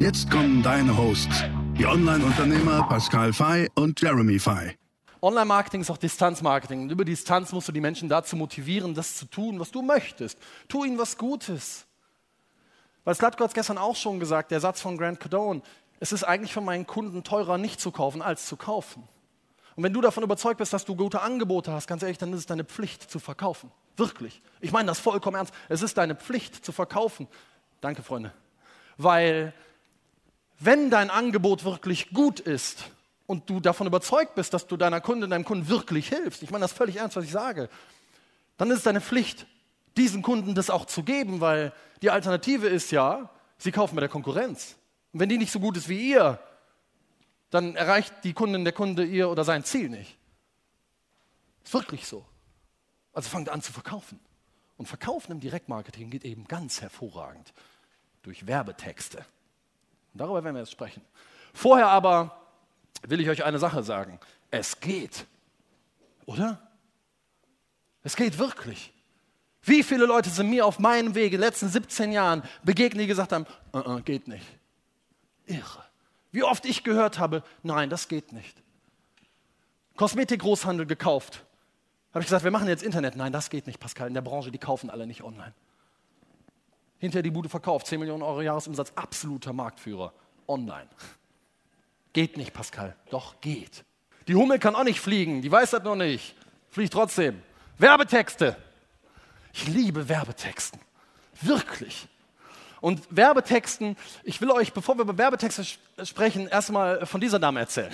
Jetzt kommen deine Hosts, die Online-Unternehmer Pascal Fay und Jeremy Fay. Online-Marketing ist auch Distanzmarketing. Über Distanz musst du die Menschen dazu motivieren, das zu tun, was du möchtest. Tu ihnen was Gutes. Weil Slatko hat es gestern auch schon gesagt, der Satz von Grant Cardone, es ist eigentlich für meinen Kunden teurer, nicht zu kaufen, als zu kaufen. Und wenn du davon überzeugt bist, dass du gute Angebote hast, ganz ehrlich, dann ist es deine Pflicht zu verkaufen. Wirklich. Ich meine das vollkommen ernst. Es ist deine Pflicht zu verkaufen. Danke, Freunde. Weil wenn dein Angebot wirklich gut ist und du davon überzeugt bist, dass du deiner Kundin, deinem Kunden wirklich hilfst, ich meine das völlig ernst, was ich sage, dann ist es deine Pflicht, diesen Kunden das auch zu geben, weil die Alternative ist ja, sie kaufen bei der Konkurrenz. Und wenn die nicht so gut ist wie ihr, dann erreicht die Kundin, der Kunde ihr oder sein Ziel nicht. Ist wirklich so. Also fangt an zu verkaufen. Und Verkaufen im Direktmarketing geht eben ganz hervorragend durch Werbetexte. Darüber werden wir jetzt sprechen. Vorher aber will ich euch eine Sache sagen. Es geht. Oder? Es geht wirklich. Wie viele Leute sind mir auf meinem Weg in den letzten 17 Jahren begegnet, die gesagt haben, uh -uh, geht nicht. Irre. Wie oft ich gehört habe, nein, das geht nicht. Kosmetikgroßhandel gekauft. Habe ich gesagt, wir machen jetzt Internet. Nein, das geht nicht, Pascal. In der Branche, die kaufen alle nicht online. Hinterher die Bude verkauft, 10 Millionen Euro Jahresumsatz, absoluter Marktführer. Online. Geht nicht, Pascal. Doch, geht. Die Hummel kann auch nicht fliegen, die weiß das noch nicht. Fliegt trotzdem. Werbetexte. Ich liebe Werbetexten. Wirklich. Und Werbetexten, ich will euch, bevor wir über Werbetexte sprechen, erstmal von dieser Dame erzählen.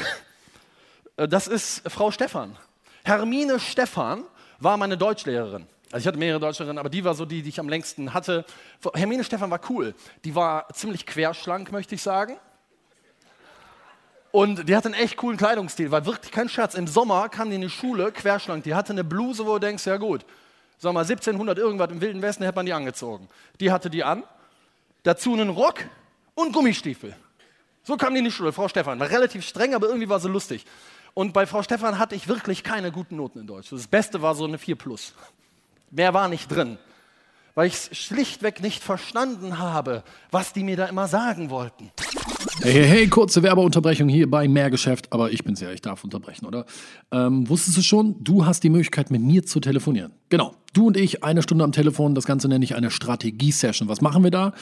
Das ist Frau Stephan. Hermine Stephan war meine Deutschlehrerin. Also ich hatte mehrere Deutschlehrerinnen, aber die war so die, die ich am längsten hatte. Hermine Stephan war cool. Die war ziemlich querschlank, möchte ich sagen. Und die hatte einen echt coolen Kleidungsstil, war wirklich kein Scherz. Im Sommer kam die in die Schule querschlank. Die hatte eine Bluse, wo du denkst, ja gut, sag mal 1700 irgendwas im Wilden Westen hätte man die angezogen. Die hatte die an, dazu einen Rock und Gummistiefel. So kam die in die Schule, Frau Stefan. War relativ streng, aber irgendwie war sie lustig. Und bei Frau Stefan hatte ich wirklich keine guten Noten in Deutsch. Das Beste war so eine 4 plus. Mehr war nicht drin, weil ich schlichtweg nicht verstanden habe, was die mir da immer sagen wollten. Hey, hey, hey, kurze Werbeunterbrechung hier bei Mehrgeschäft, aber ich bin's ja, ich darf unterbrechen, oder? Ähm, wusstest du schon, du hast die Möglichkeit, mit mir zu telefonieren. Genau, du und ich, eine Stunde am Telefon, das Ganze nenne ich eine Strategie-Session. Was machen wir da?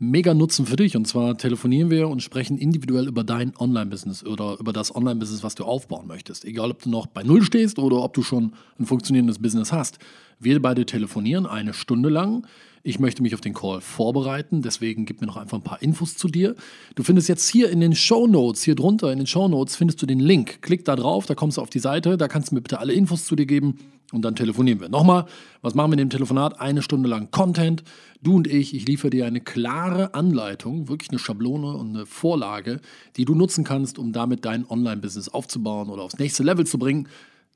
Mega Nutzen für dich. Und zwar telefonieren wir und sprechen individuell über dein Online-Business oder über das Online-Business, was du aufbauen möchtest. Egal, ob du noch bei Null stehst oder ob du schon ein funktionierendes Business hast. Wir beide telefonieren eine Stunde lang. Ich möchte mich auf den Call vorbereiten, deswegen gib mir noch einfach ein paar Infos zu dir. Du findest jetzt hier in den Show Notes, hier drunter in den Show Notes, findest du den Link. Klick da drauf, da kommst du auf die Seite, da kannst du mir bitte alle Infos zu dir geben und dann telefonieren wir. Nochmal, was machen wir in dem Telefonat? Eine Stunde lang Content. Du und ich, ich liefere dir eine klare Anleitung, wirklich eine Schablone und eine Vorlage, die du nutzen kannst, um damit dein Online-Business aufzubauen oder aufs nächste Level zu bringen.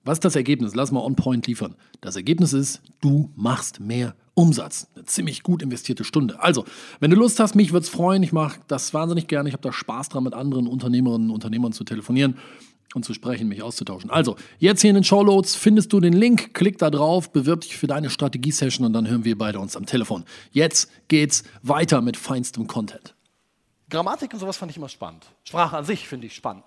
Was ist das Ergebnis? Lass mal on point liefern. Das Ergebnis ist, du machst mehr Umsatz. Eine ziemlich gut investierte Stunde. Also, wenn du Lust hast, mich würde es freuen. Ich mache das wahnsinnig gerne. Ich habe da Spaß dran, mit anderen Unternehmerinnen und Unternehmern zu telefonieren und zu sprechen, mich auszutauschen. Also, jetzt hier in den Showloads findest du den Link, klick da drauf, bewirb dich für deine Strategie-Session und dann hören wir beide uns am Telefon. Jetzt geht's weiter mit feinstem Content. Grammatik und sowas fand ich immer spannend. Sprache an sich finde ich spannend.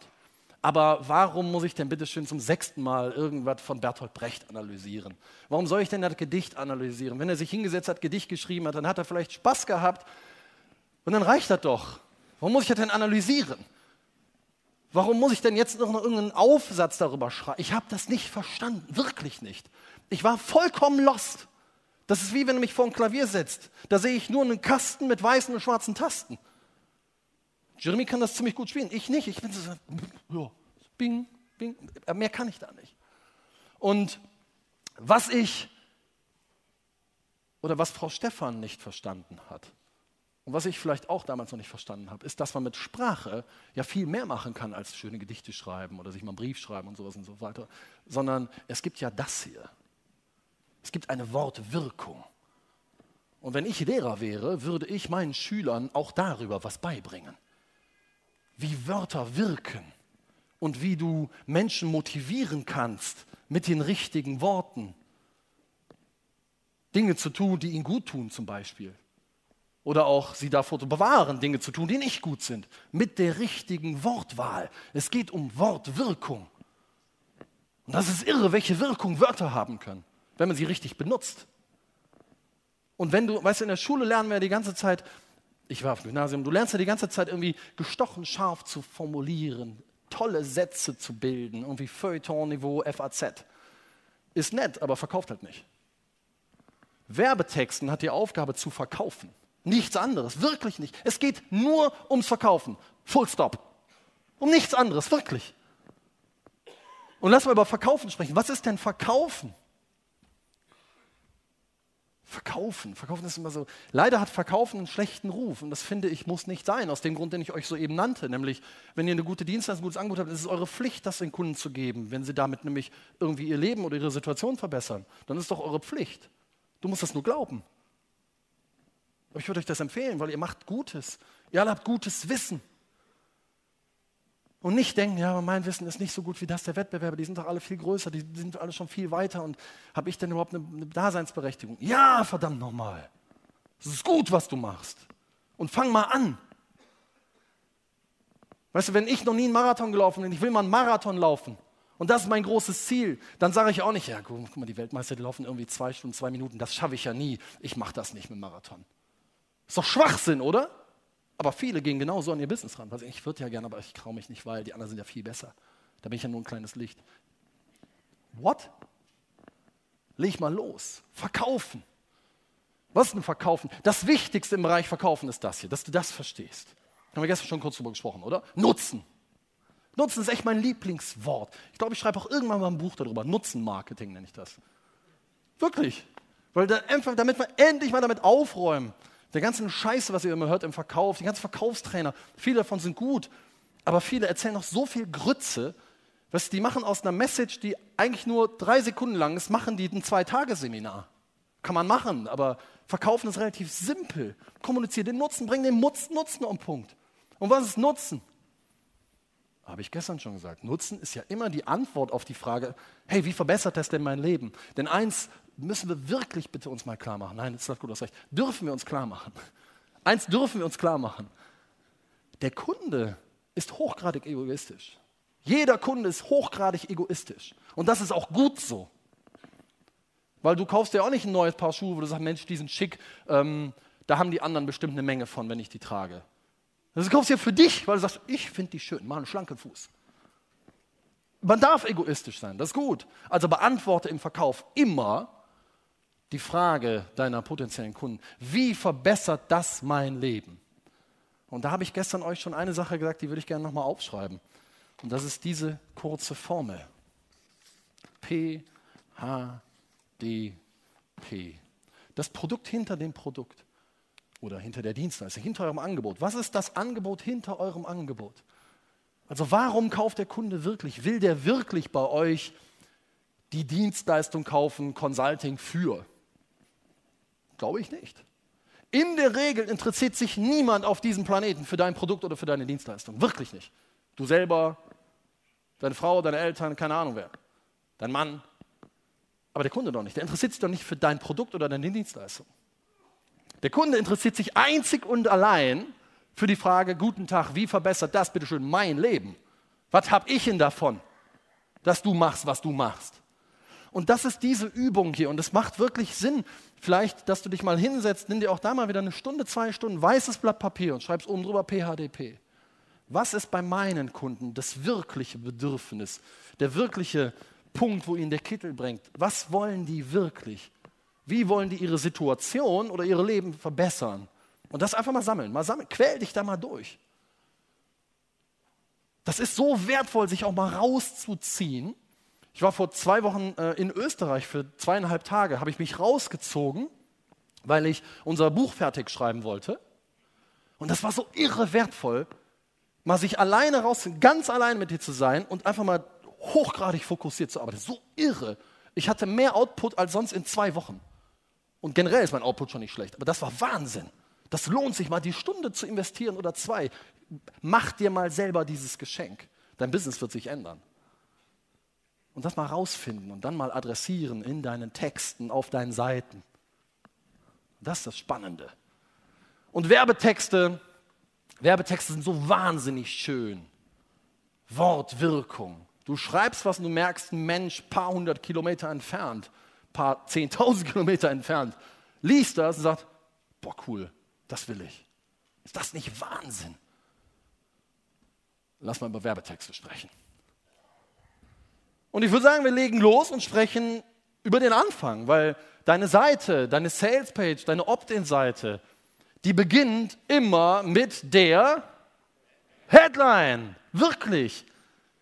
Aber warum muss ich denn bitte schön zum sechsten Mal irgendwas von Bertolt Brecht analysieren? Warum soll ich denn das Gedicht analysieren? Wenn er sich hingesetzt hat, Gedicht geschrieben hat, dann hat er vielleicht Spaß gehabt und dann reicht das doch. Warum muss ich das denn analysieren? Warum muss ich denn jetzt noch irgendeinen Aufsatz darüber schreiben? Ich habe das nicht verstanden, wirklich nicht. Ich war vollkommen lost. Das ist wie wenn du mich vor ein Klavier setzt. Da sehe ich nur einen Kasten mit weißen und schwarzen Tasten. Jeremy kann das ziemlich gut spielen. Ich nicht. Ich bin so, ja, bing, bing. Mehr kann ich da nicht. Und was ich oder was Frau Stephan nicht verstanden hat, Und was ich vielleicht auch damals noch nicht verstanden habe, ist, dass man mit Sprache ja viel mehr machen kann als schöne Gedichte schreiben oder sich mal einen Brief schreiben und sowas und so weiter, sondern es gibt ja das hier. Es gibt eine Wortwirkung. Und wenn ich Lehrer wäre, würde ich meinen Schülern auch darüber was beibringen. Wie Wörter wirken und wie du Menschen motivieren kannst mit den richtigen Worten. Dinge zu tun, die ihnen gut tun zum Beispiel. Oder auch sie davor zu bewahren, Dinge zu tun, die nicht gut sind. Mit der richtigen Wortwahl. Es geht um Wortwirkung. Und das ist irre, welche Wirkung Wörter haben können, wenn man sie richtig benutzt. Und wenn du, weißt du, in der Schule lernen wir die ganze Zeit, ich war auf dem Gymnasium, du lernst ja die ganze Zeit irgendwie gestochen scharf zu formulieren, tolle Sätze zu bilden, irgendwie Feuilleton-Niveau, FAZ. Ist nett, aber verkauft halt nicht. Werbetexten hat die Aufgabe zu verkaufen. Nichts anderes, wirklich nicht. Es geht nur ums Verkaufen. Full stop. Um nichts anderes, wirklich. Und lass mal über Verkaufen sprechen. Was ist denn Verkaufen? Verkaufen. Verkaufen ist immer so. Leider hat Verkaufen einen schlechten Ruf und das finde ich muss nicht sein, aus dem Grund, den ich euch soeben nannte. Nämlich, wenn ihr eine gute Dienstleistung, ein gutes Angebot habt, ist es eure Pflicht, das den Kunden zu geben. Wenn sie damit nämlich irgendwie ihr Leben oder ihre Situation verbessern, dann ist es doch eure Pflicht. Du musst das nur glauben. Aber ich würde euch das empfehlen, weil ihr macht Gutes. Ihr alle habt gutes Wissen. Und nicht denken, ja, mein Wissen ist nicht so gut wie das der Wettbewerber, die sind doch alle viel größer, die sind alle schon viel weiter und habe ich denn überhaupt eine, eine Daseinsberechtigung? Ja, verdammt nochmal. Es ist gut, was du machst. Und fang mal an. Weißt du, wenn ich noch nie einen Marathon gelaufen bin, ich will mal einen Marathon laufen und das ist mein großes Ziel, dann sage ich auch nicht, ja, guck mal, die Weltmeister, die laufen irgendwie zwei Stunden, zwei Minuten, das schaffe ich ja nie. Ich mache das nicht mit Marathon. Ist doch Schwachsinn, oder? Aber viele gehen genauso an ihr Business ran. Also ich würde ja gerne, aber ich traue mich nicht, weil die anderen sind ja viel besser. Da bin ich ja nur ein kleines Licht. What? Leg mal los. Verkaufen. Was ist denn Verkaufen? Das Wichtigste im Bereich Verkaufen ist das hier, dass du das verstehst. Haben wir gestern schon kurz drüber gesprochen, oder? Nutzen. Nutzen ist echt mein Lieblingswort. Ich glaube, ich schreibe auch irgendwann mal ein Buch darüber. Nutzenmarketing nenne ich das. Wirklich. Weil da, damit wir endlich mal damit aufräumen, der ganzen Scheiße, was ihr immer hört im Verkauf, die ganzen Verkaufstrainer, viele davon sind gut, aber viele erzählen noch so viel Grütze, was die machen aus einer Message, die eigentlich nur drei Sekunden lang ist, machen die ein Zwei-Tage-Seminar. Kann man machen, aber verkaufen ist relativ simpel. Kommuniziere den Nutzen, bring den Nutzen um Punkt. Und was ist Nutzen? Habe ich gestern schon gesagt. Nutzen ist ja immer die Antwort auf die Frage, hey, wie verbessert das denn mein Leben? Denn eins müssen wir wirklich bitte uns mal klar machen. Nein, das ist gut, das recht. Dürfen wir uns klar machen. Eins dürfen wir uns klar machen. Der Kunde ist hochgradig egoistisch. Jeder Kunde ist hochgradig egoistisch. Und das ist auch gut so. Weil du kaufst dir auch nicht ein neues Paar Schuhe, wo du sagst, Mensch, die sind schick, ähm, da haben die anderen bestimmt eine Menge von, wenn ich die trage. Das kaufst du ja für dich, weil du sagst, ich finde die schön, mach einen schlanken Fuß. Man darf egoistisch sein, das ist gut. Also beantworte im Verkauf immer die Frage deiner potenziellen Kunden, wie verbessert das mein Leben? Und da habe ich gestern euch schon eine Sache gesagt, die würde ich gerne nochmal aufschreiben. Und das ist diese kurze Formel. P, H, D, P. Das Produkt hinter dem Produkt oder hinter der Dienstleistung, hinter eurem Angebot. Was ist das Angebot hinter eurem Angebot? Also warum kauft der Kunde wirklich? Will der wirklich bei euch die Dienstleistung kaufen, Consulting für? Glaube ich nicht. In der Regel interessiert sich niemand auf diesem Planeten für dein Produkt oder für deine Dienstleistung. Wirklich nicht. Du selber, deine Frau, deine Eltern, keine Ahnung wer. Dein Mann. Aber der Kunde doch nicht. Der interessiert sich doch nicht für dein Produkt oder deine Dienstleistung. Der Kunde interessiert sich einzig und allein für die Frage, guten Tag, wie verbessert das bitte schön mein Leben? Was habe ich denn davon, dass du machst, was du machst? Und das ist diese Übung hier. Und es macht wirklich Sinn, vielleicht, dass du dich mal hinsetzt, nimm dir auch da mal wieder eine Stunde, zwei Stunden weißes Blatt Papier und schreibst oben drüber PHDP. Was ist bei meinen Kunden das wirkliche Bedürfnis, der wirkliche Punkt, wo ihnen der Kittel bringt? Was wollen die wirklich? Wie wollen die ihre Situation oder ihr Leben verbessern? Und das einfach mal sammeln, mal sammeln, quäl dich da mal durch. Das ist so wertvoll, sich auch mal rauszuziehen ich war vor zwei Wochen äh, in Österreich für zweieinhalb Tage, habe ich mich rausgezogen, weil ich unser Buch fertig schreiben wollte. Und das war so irre wertvoll, mal sich alleine raus, ganz allein mit dir zu sein und einfach mal hochgradig fokussiert zu arbeiten. So irre. Ich hatte mehr Output als sonst in zwei Wochen. Und generell ist mein Output schon nicht schlecht, aber das war Wahnsinn. Das lohnt sich mal, die Stunde zu investieren oder zwei. Mach dir mal selber dieses Geschenk. Dein Business wird sich ändern. Und das mal rausfinden und dann mal adressieren in deinen Texten, auf deinen Seiten. Das ist das Spannende. Und Werbetexte, Werbetexte sind so wahnsinnig schön. Wortwirkung. Du schreibst was und du merkst, ein Mensch, paar hundert Kilometer entfernt, paar zehntausend Kilometer entfernt, liest das und sagt, boah cool, das will ich. Ist das nicht Wahnsinn? Lass mal über Werbetexte sprechen. Und ich würde sagen, wir legen los und sprechen über den Anfang, weil deine Seite, deine Salespage, deine Opt-in-Seite, die beginnt immer mit der Headline. Wirklich.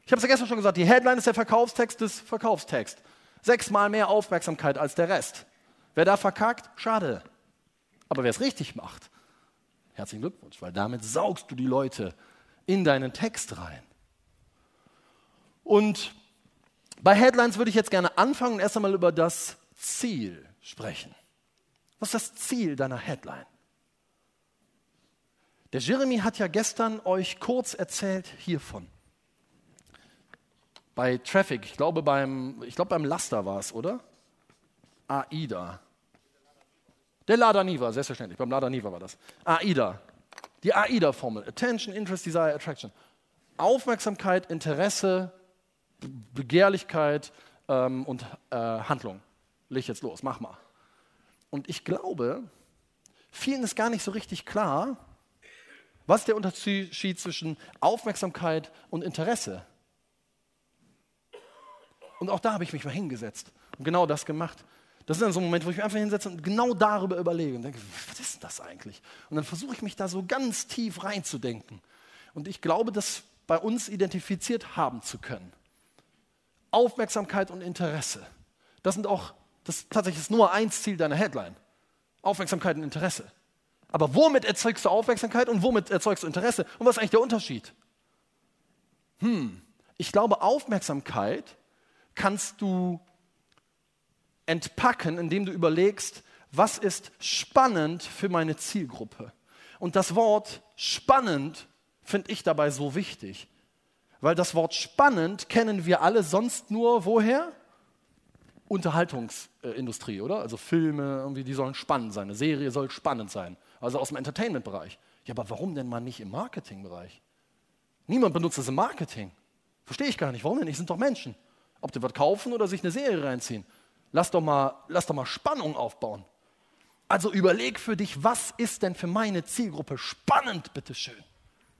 Ich habe es ja gestern schon gesagt, die Headline ist der Verkaufstext des Verkaufstext. Sechsmal mehr Aufmerksamkeit als der Rest. Wer da verkackt, schade. Aber wer es richtig macht, herzlichen Glückwunsch, weil damit saugst du die Leute in deinen Text rein. Und bei Headlines würde ich jetzt gerne anfangen und erst einmal über das Ziel sprechen. Was ist das Ziel deiner Headline? Der Jeremy hat ja gestern euch kurz erzählt hiervon. Bei Traffic, ich glaube beim, ich glaube beim Laster war es, oder? AIDA. Der Lada Niva, selbstverständlich, beim Lada Niva war das. AIDA. Die AIDA-Formel. Attention, Interest, Desire, Attraction. Aufmerksamkeit, Interesse, Begehrlichkeit ähm, und äh, Handlung. Leg jetzt los, mach mal. Und ich glaube, vielen ist gar nicht so richtig klar, was der Unterschied zwischen Aufmerksamkeit und Interesse. Und auch da habe ich mich mal hingesetzt und genau das gemacht. Das ist dann so ein Moment, wo ich mich einfach hinsetze und genau darüber überlege und denke, was ist denn das eigentlich? Und dann versuche ich mich da so ganz tief reinzudenken. Und ich glaube, das bei uns identifiziert haben zu können. Aufmerksamkeit und Interesse. Das sind auch, das ist tatsächlich das Nummer eins Ziel deiner Headline. Aufmerksamkeit und Interesse. Aber womit erzeugst du Aufmerksamkeit und womit erzeugst du Interesse? Und was ist eigentlich der Unterschied? Hm, ich glaube, Aufmerksamkeit kannst du entpacken, indem du überlegst, was ist spannend für meine Zielgruppe. Und das Wort spannend finde ich dabei so wichtig, weil das Wort spannend kennen wir alle sonst nur woher? Unterhaltungsindustrie, oder? Also Filme, irgendwie, die sollen spannend sein. Eine Serie soll spannend sein. Also aus dem Entertainment-Bereich. Ja, aber warum denn mal nicht im Marketing-Bereich? Niemand benutzt es im Marketing. Verstehe ich gar nicht. Warum denn nicht? Sind doch Menschen. Ob die was kaufen oder sich eine Serie reinziehen. Lass doch mal, lass doch mal Spannung aufbauen. Also überleg für dich, was ist denn für meine Zielgruppe spannend, bitteschön?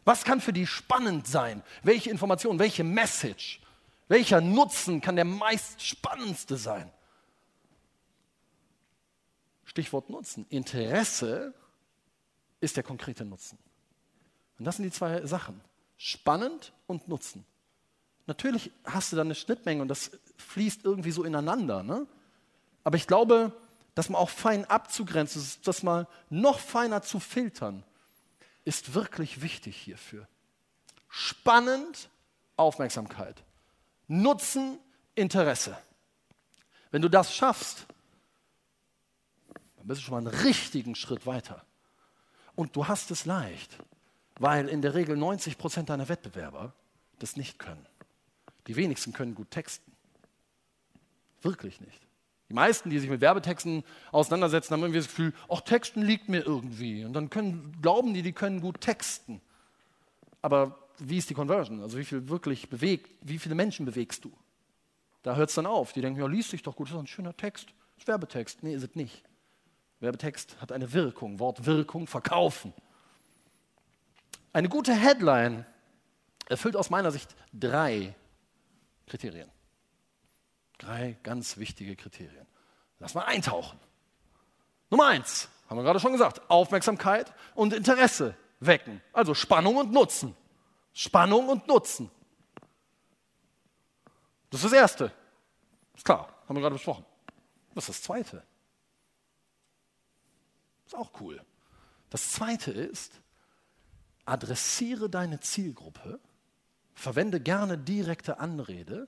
Was kann für die spannend sein? Welche Information, welche Message, welcher Nutzen kann der meist spannendste sein? Stichwort Nutzen. Interesse ist der konkrete Nutzen. Und das sind die zwei Sachen. Spannend und Nutzen. Natürlich hast du da eine Schnittmenge und das fließt irgendwie so ineinander. Ne? Aber ich glaube, das mal auch fein abzugrenzen, das mal noch feiner zu filtern, ist wirklich wichtig hierfür. Spannend, Aufmerksamkeit. Nutzen, Interesse. Wenn du das schaffst, dann bist du schon mal einen richtigen Schritt weiter. Und du hast es leicht, weil in der Regel 90 Prozent deiner Wettbewerber das nicht können. Die wenigsten können gut texten. Wirklich nicht. Die meisten, die sich mit Werbetexten auseinandersetzen, haben irgendwie das Gefühl, ach, Texten liegt mir irgendwie. Und dann können, glauben die, die können gut texten. Aber wie ist die Conversion? Also wie viel wirklich bewegt, wie viele Menschen bewegst du? Da hört es dann auf. Die denken, ja, liest sich doch gut, das ist ein schöner Text. Das ist Werbetext. Nee, ist es nicht. Werbetext hat eine Wirkung, Wortwirkung, verkaufen. Eine gute Headline erfüllt aus meiner Sicht drei Kriterien. Drei ganz wichtige Kriterien. Lass mal eintauchen. Nummer eins, haben wir gerade schon gesagt, Aufmerksamkeit und Interesse wecken. Also Spannung und Nutzen. Spannung und Nutzen. Das ist das Erste. Ist klar, haben wir gerade besprochen. Was ist das Zweite? Ist auch cool. Das Zweite ist, adressiere deine Zielgruppe, verwende gerne direkte Anrede